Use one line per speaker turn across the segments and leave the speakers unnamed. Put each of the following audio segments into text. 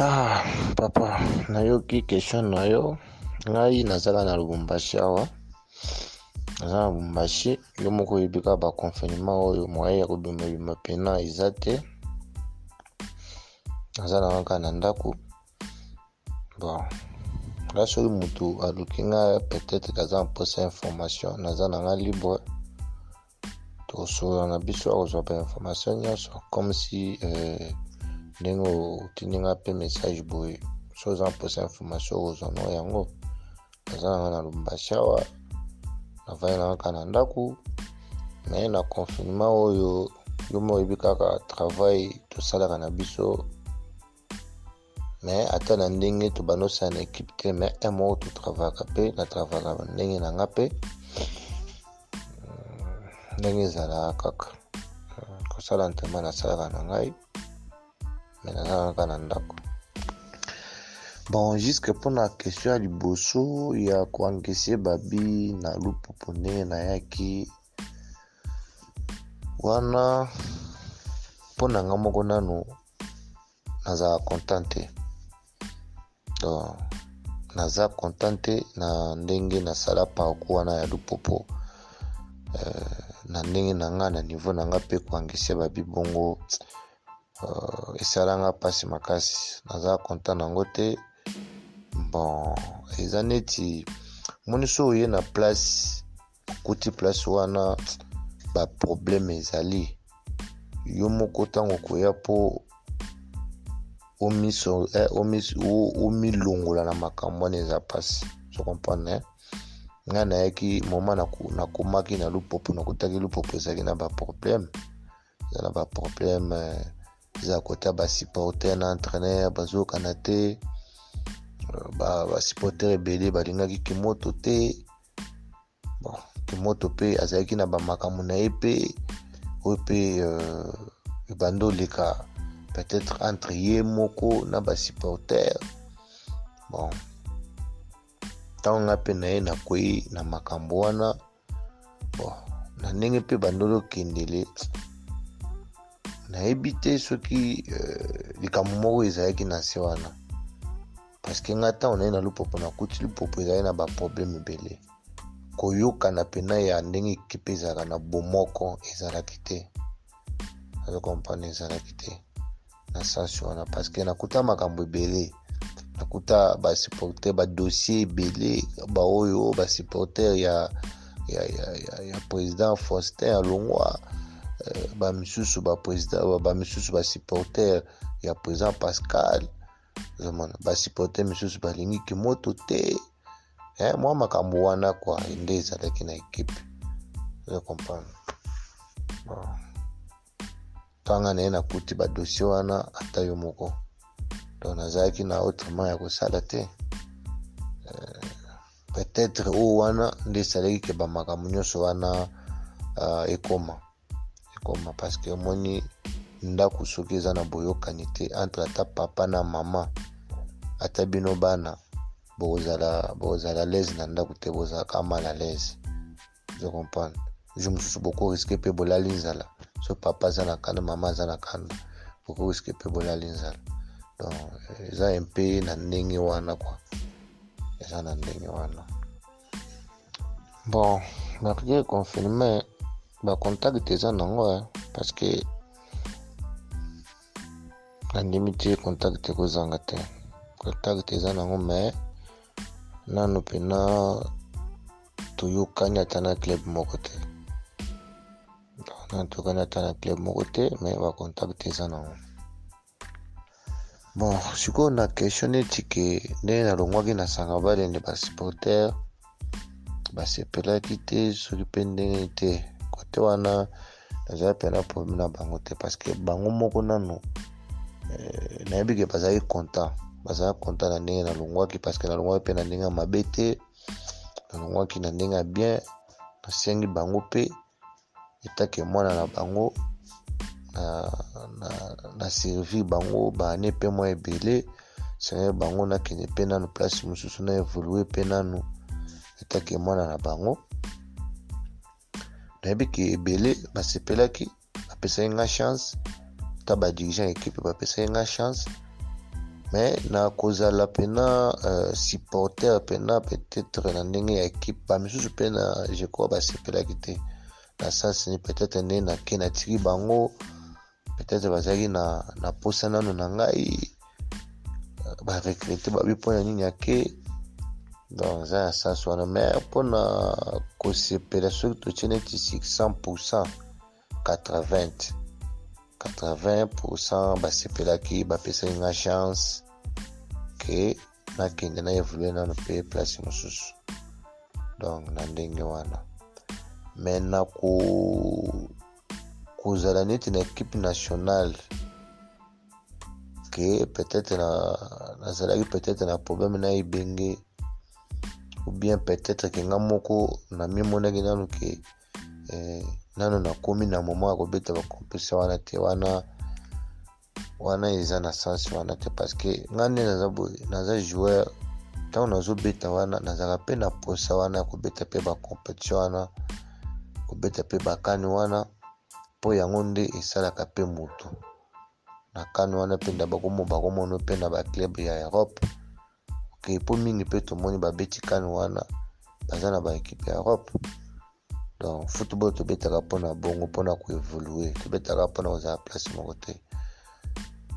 Ah, papa nayoki question na yo ngai nazala na lubumbashi awa naza na lubumbashi yo moko oyebi kaka baconfinement oyo moye ya kobimabima mpena eza te naza na kaka na ndako bon nga soki motu aluki nga peut-être kaza na mposa ya information naza na nga libre tosolola na biso akozwa bainformation nyonso comme si euh, ndenge otindi nga mpe message boye so oza na mposa ya information okozwa no yango naza na nga na lubumbashi awa navandi na kaka na ndako me na confinement oyo yo mo oyebi kaka travail tosalaka na biso me ata na ndenge tobanosana na ekipe te me un moko totravaka mpe natravaka ndenge na nga mpe hmm, ndenge ezalaka kaka hmm, kosala ntema nasalaka na ngai me nazala kaka na ndako bon juske mpona question ya liboso ya koangese babi na lupupu ndenge nayaki wana mpo na nga moko nano nazala content te donc naza content te na ndenge nasala parcours wana ya lupopo euh, na ndenge na nga na niveau na nga mpe koangise babi bongo euh, esala nga mpasi makasi naza content nango te bon eza neti moni so oye na place okuti place wana baprobleme ezali yo moko ntango okoya mpo omilongola eh, na makambo wana eza mpasi so comprendre eh? ngai nayaki moma nakomaki na lupopo nakotaki lupopo ezalaki na baprobleme eza na baprobleme eh, eza kota basupporter na entraîneur bazokana te basupporter ebele balingaki kimoto te ba bon kimoto mpe azalaki na bamakambo na ye mpe oyo mpe euh, ebanda oleka peut-être entre ye moko na basupporter bon ntango nga mpe na ye nakwei na makambo wana bon na ndenge mpe bandoli okendele nayebi te soki euh, likambo moko ezalaki na nse wana parceke ngai ntango naye na lupopo nakuti lupopo ezali na baprobleme ebele koyokana mpena ya ndenge ekipe ezalaka na bomoko ezalaki te azo comprendre ezalaki te na sense wana parceke nakuta makambo ebele nakuta basupporter badossier ebele baoyo basupporter ya, ya, ya, ya, ya président faustin alongwa euh, bamisusu bamisusu basupporter ya président pascal ozomona basipote misusu balingi kimoto te eh, mwa makambo wana kua nde ezalaki na ekipe ozo comprendre bon. tanga na ye nakuti badosie wana ata yo moko donc nazalaki na autrement ya kosala te euh, peut-être oyo wana nde esalaki ke bamakambo nyonso wana uh, ekoma ekoma parce que omoni ndako soki eza na boyokani te entre ata papa na mama ata bino bana bokozala bokozala lese na ndako te bozalaka mal à lese je comprendre jour mosusu bokoriske mpe bolali nzala so papa aza na kanda mama aza na kanda bokoriske mpe bolali nzala donc eza mpe na ndenge wana kua eza na ndenge wana bon merge confirme bacontact eza nango eh, parce que nandimi te contact ekozanga te contact eza nango mais nanu mpena toyokani ata na club moko te nanu toyokani ata na club moko te mais bacontact eza nango bon sikoyo na question neti ke ndenge nalongwaki na sanga balende basupporter basepelaki te soki mpe ndenge te kote wana nazali mpe na probleme na bango te parce que bango moko nanu eh, nayebi ke bazali content bazala content na ndenge nalongwaki parce que nalongwaki mpe na ndenge ya mabe te nalongwaki na ndenge ya bien nasengi bango mpe etake mwana na bango na, na, na servir bango baane mpe mwa ebele sengeli bango nakende mpe nanu place mosusu na evolue mpe nanu etake mwana na bango nayebi ke ebele basepelaki bapesaki nga chance ta ba dirigeant ya ekipe bapesaki nga chance mais na kozala mpena uh, supporter mpena peut-être na ndenge ya ekipe bamisusu mpe na je crois basepelaki te na sense ni peut-être nde nake natiki bango peut-être bazalaki na, na posa nano na ngai euh, baregrete babi mpo na nini ake donc eza na sense wana mais mpo na kosepela soki totie neti 600 pourcent 80 80% basepelaki bapesaki nga chance ke nakende na evolue nano mpe place mosusu donc na ndenge wana me na ko kozala neti na ekipe nationale ke peut-être nazalaki peut-être na problème na ebenge ou bien peut-être ke nga moko namimonaki nanu ke eh, nano nakomi na moment ya kobeta bakompesa wana te wana wana eza na sens wana te parce que ngai nde naza boye naza joueur ntango nazobeta wana nazalaka mpe na mposa wana ya kobeta mpe bacompetition wana kobeta mpe bakani wana mpo yango nde esalaka mpe motu na kani wana mpe nda bakomo bakomono mpe na baclub ya europe okay, mpo mingi mpe tomoni babeti kani wana baza na baekipe ya europe donc football tobetaka mpona bongo mpona koevolue tobetaka mpona kozala place moko te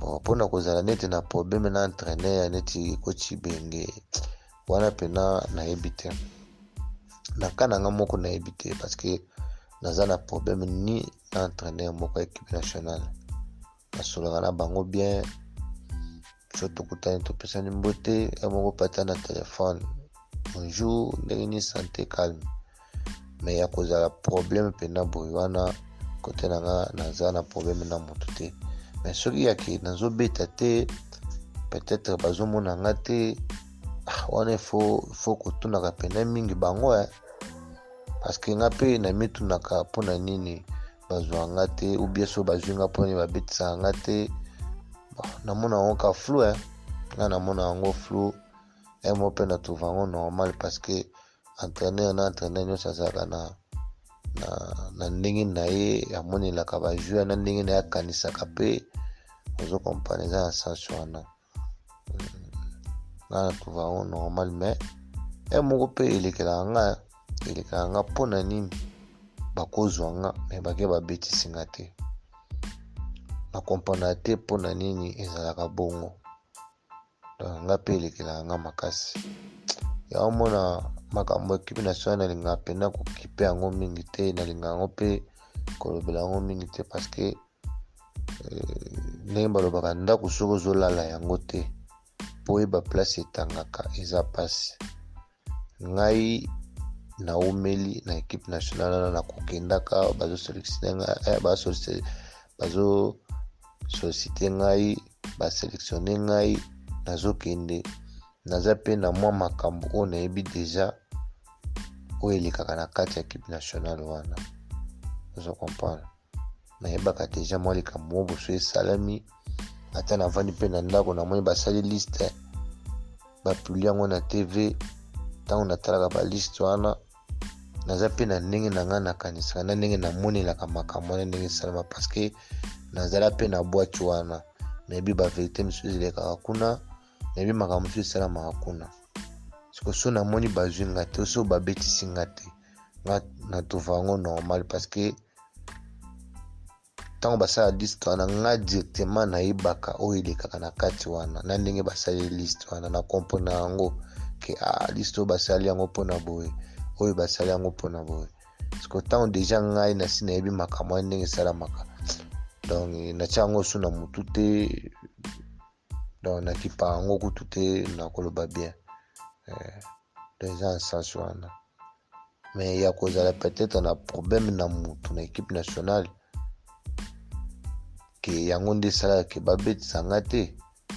bon mpona kozala neti na probleme na entraîneur ya neti koti benge wana mpena nayebi te na ka na nga moko nayebi te parce que naza na probleme ni na entraîneur moko ya ekipe nationale nasolaka na bango bien so tokutani topesani mbote ya moko pata na telefone bonjour ndenge nini sante calme me ya kozala probleme mpenza boye wana kote na nga naza na probleme na moto te me soki yake nazobeta te peut-être bazomona nga te ah, wana ifo ifo kotunaka mpenza mingi bango eh. parce que nga mpe namitunaka mpo na nini bazwa nga te ou bien so bazwi nga mpona babetisaka nga te namona yango ka flou eh. nga namona yango flou eh, mo mpe na trouve yango normal parce que entraîneur na entraîneur nyonso azalaka na na, na ndenge na ye amonelaka bajoueur na ndenge na ye akanisaka mpe ozo comprendre eza na sense wana nga na trouva yango normal mais e moko mpe elekelaka nga elekelaka nga mpo na nini bakozwa nga me bake babetisi nga te na kompona te mpo na nini ezalaka bongo donc nga mpe elekelaka nga makasi ya omona makambo ekipe national nalingaka mpena kokipe yango mingi te nalingaka yango mpe kolobela yango mingi te parce que eh, ndenge balobaka ndako soki ozolala yango te mpo oyeba place etangaka eza mpasi ngai naumeli na ekipe nationale wana na kokendaka bazosolisite ngai baselectionne ngai nazokende naza mpe na mwa makambo oyo nayebi deja oyo elekaka na kati ya ekipe nationale wana ozo comprendre nayebaka deja mwa likambo mwa boso esalami ata navandi mpe na ndako namoni basali liste bapibli yango na tv ntango natalaka baliste wana naza mpe na ndenge na ngai nakanisaka na ndenge namonelaka makambo wana ndenge esalama parceke nazala mpe na bwati wana nayebi baverité mosusu elekaka kuna nayebi makambo mosusu esalamaka kuna soko so namoni bazwi nga te so babetisi nga te nga natova yango normal parceke ntango basala liste wana nga directement nayebaka oyo elekaka na kati wana na ndenge basali liste wana na comprena yango ke a ah, liste oyo basali yango mpona boye oyo basali yango mpona boye siko ntango deja ngai nasi nayebi makambo wana ndenge esalamaka donc natya yango su na motu te donc nakipa yango kutu te nakoloba bien eh, donc eza na sens wana mais ya kozala peut-être na problème na motu na équipe nationale ke yango nde esalaka ke babetisa nga te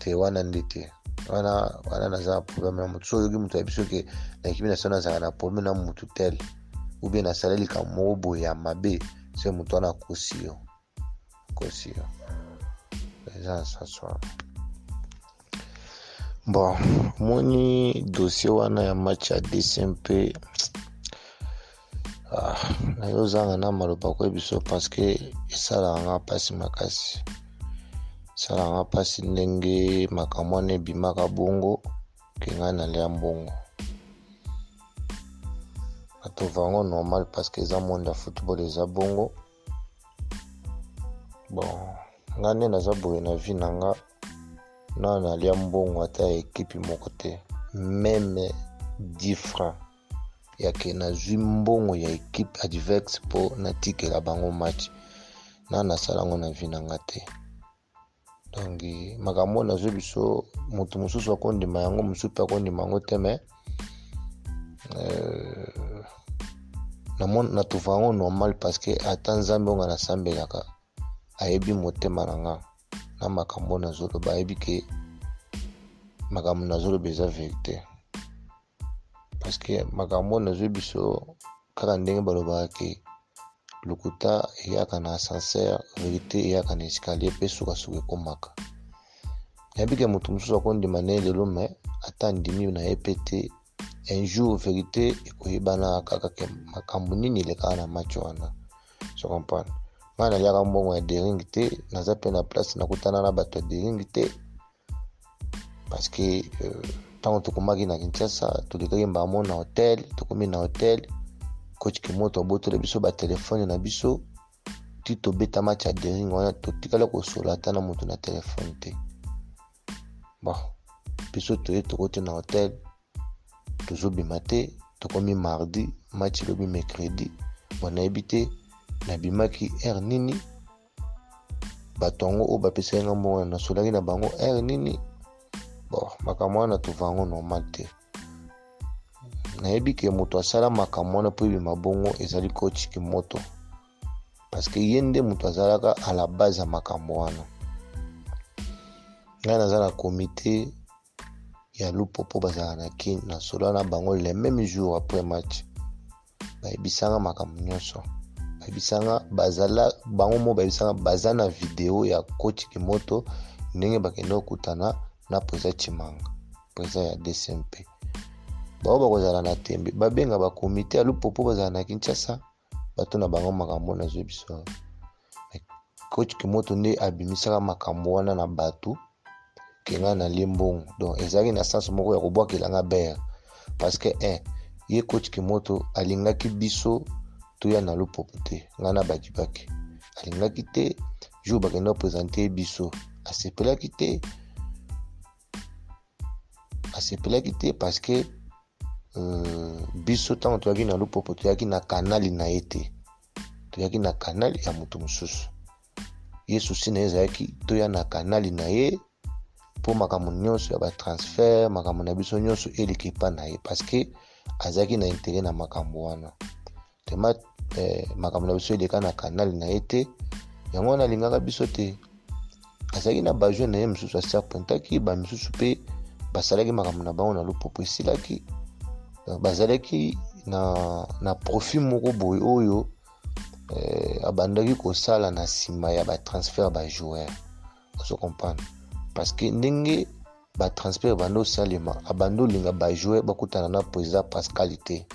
te wana nde te wana wana naza na problème na motu so oyoki motu ya biso ke na équipe nationale azalaka na problème na motu tel ou bien nasaleli likambo moko boye ya mabe se motu wana akosi yo kosi eza saswa bon moni dossier wana ya match ya dcmp ah, nayozanga na maloba koye biso parce que esalaka nga mpasi makasi esalaka nga mpasi ndenge makambo wana ebimaka bongo ke ngai nalia mbongo atova yango normal parce que eza monde ya football eza bongo bon nga nde naza boye na vie na nga na nalia mbongo ata ya ekipe moko te meme 10 franc yake nazwi mbongo ya ekipe advex mpo natikela bango match na nasala yango na vie na nga te donc makambo oyo nazwi biso moto mosusu akondima yango mosusu mpe akondima yango te me euh, natufa yango normal parce que ata nzambe onga nasambelaka ayebi motema na nga na makambo nazoloba ayebi ke makambo nazoloba eza verite parceke makambo oyo nazwi biso kaka ndenge balobaka ke lokuta eyaka na ascenseur verité eyaka na escalier mpe sukasuka ekomaka nayebi ke moto mosusu akondima na ye lelo me ata andimi na ye mpe te un jour verité ekoyebana kaka ke makambo nini elekaka na match wana so comprendre ngai naliaka mbongo ya dering te naza mpe na place nakutana na bato ya dering te parce que euh, ntango euh, tokomaki na kinshasa tolekaki mbala moko na hotel tokomi na hotel coach kimoto abotoli biso batelefone na biso ti tobeta match ya dering wana totikala kosola ata na moto na telefone te bon biso toye tokoti na hotel tozobima te tokomi mardi match elobi mercredi bon nayebi te nabimaki heure nini bato yango oyo bapesaki nga mbongo wana nasolaki na bango ere nini bon makambo wana natova yango normal te nayebi ke moto asala makambo wana mpo ebima bongo ezali coach kimoto parceke ye nde moto azalaka a la base ya makambo wana ngai naza na komite ya lupo mpo bazalaka na kin na sola na bango le meme jour après match bayebisanga makambo nyonso bayebisanga bazala bango mo bayebisanga baza na video ya coach kimoto ndenge bakende kokutana na presa chimanga presa ya dcmp bango bakozala na tembe babenga bakomite ya lupopo bazala na kinshasa bato na bango makambo wana azwi biso awa coach kimoto nde abimisaka makambo wana na bato ke ngai nalie mbongo donc ezalaki na sense moko ya kobwakela nga bere parce que eh, ye coach kimoto alingaki biso toya na lupopo te ngai na bakibaki alingaki te jour bakenda kopresente ye biso asepelaki te asepelaki te parceke euh, biso ntango toyaki na lupopo toyaki na kanali na ye te toyaki na kanali ya moto mosusu ye susi na ye ezalaki toya na kanali na ye mpo makambo nyonso ya batransfert makambo na biso nyonso eleka epai na ye parceke azalaki na intere na makambo wana tema eh, makambo na biso eleka na kanale na ye te yango wana alingaka biso te azalaki na bajue na ye mosusu asi apointaki bamisusu mpe basalaki makambo na bango na lopopo esilaki bazalaki na, na profit moko boye oyo eh, abandaki kosala na nsima ya batransfert bajoueur ozo comprendre parce que ndenge batransfert ebanda osalema abanda olinga bajoueur bakutana na président pascal te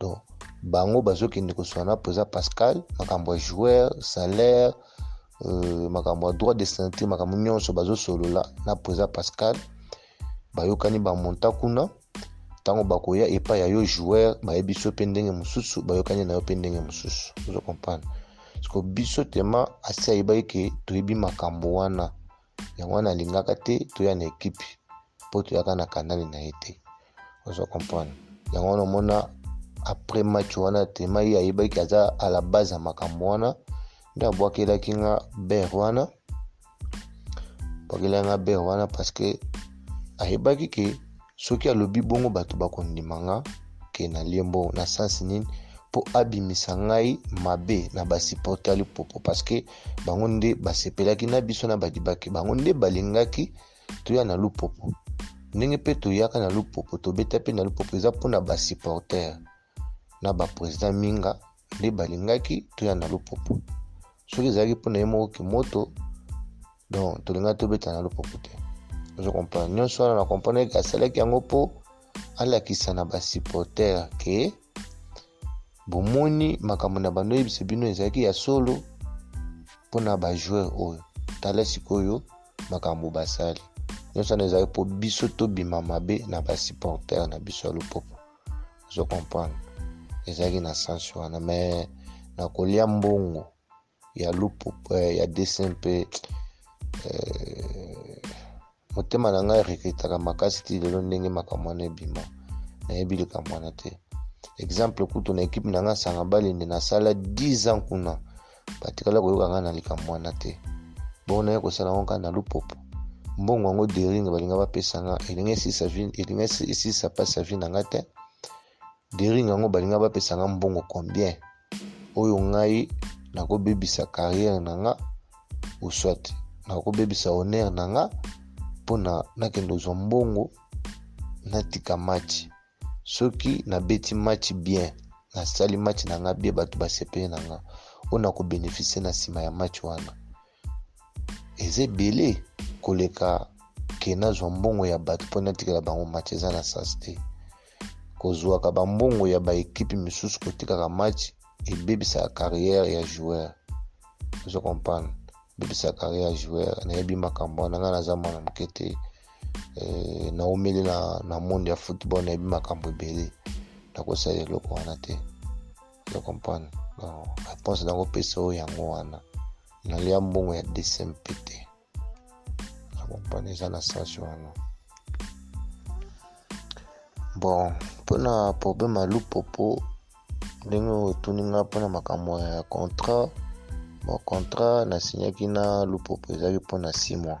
donc bango bazokende koswana mpo eza pascal makambo ya joueur salaire euh, makambo ya droit de santé makambo nyonso bazosolola na mpo eza pascal bayokani bamonta kuna ntango bakoya epai ya yo joueur bayebi biso mpe ndenge mosusu bayokani na yo mpe ndenge mosusu ozo comprendre siko biso tema asi ayebaki ke toyebi makambo wana yango wana alingaka te toya na ekipe mpo toyaka na kanale na ye te ozo comprendre yango wana omona après match wana tema ye ayebaki aza à la base ya makambo wana nde abwakelaki nga bere wana abwakelaki nga bere wana parce que ayebaki ke soki alobi bongo bato bakondima nga ke nalie mbongo na sense nini mpo abimisa ngai mabe na basupporter lipopo parce que bango nde basepelaki na biso na badibake bango nde balingaki toya na lupopo ndenge mpe toyaka na lupopo tobeta mpe na lupopo eza mpona basupporter na bapresident minga nde balingaki toya na lupopo soki ezalaki mpona ye moko kimoto donc tolingaki tobeta na lupopo te ozo comprendre nyonso wana na comprendre eke asalaki yango mpo alakisa na ba supporter ke bomoni makambo na bando oyebisa bino ezalaki ya solo mpo na bajoueur oyo tala sikoyo makambo basali nyonso wana ezali mpo biso tobima mabe na basupporter na biso ya lupopo ozo comprendre ezalaki na sense wana me na kolia mbongo ya lupu eh, ya dessin mpe eh, motema na ngai rekretaka makasi ti lelo ndenge makambo wana ebima nayebi likambo wana te exemple kutu na ekipe na ngai asanga balende nasala 10 ans kuna batikala koyoka ngai na likambo wana te bongo naye kosala yango kaka na lupopo mbongo yango dering balinga bapesa nga elinga esisa pasi ya vi na ngai te dering yango balinga bapesa nga mbongo combien oyo ngai nakobebisa carrière na nga oswat nakobebisa honneur na nga mpo na nakende ozwa mbongo natika match soki nabeti match bien nasali match na nga bien bato basepeli na nga oyo nakobénéficie na nsima ya match wana eza ebele koleka ke nazwa mbongo ya bato mpo natikela bango match eza na sas te kozwaka bambongo ya baekipe mosusu kotikaka match ebebisaka carrière ya joueur ozo comprendre ebebisaka carrière ya joueur nayebi makambo wana ngai naza mwana moke te eh, naumeli na, na monde ya football nayebi makambo ebele nakosalela eloko wana te yo comprendre donc réponse nango pesa oyo yango wana nalia mbongo ya dcmp te na comprendre eza na sens wana bon mpona problème ya lupopo ndenge otuni nga mpona makambo ya contrat bon contrat nasignaki na lupopo ezalaki mpona 6 mois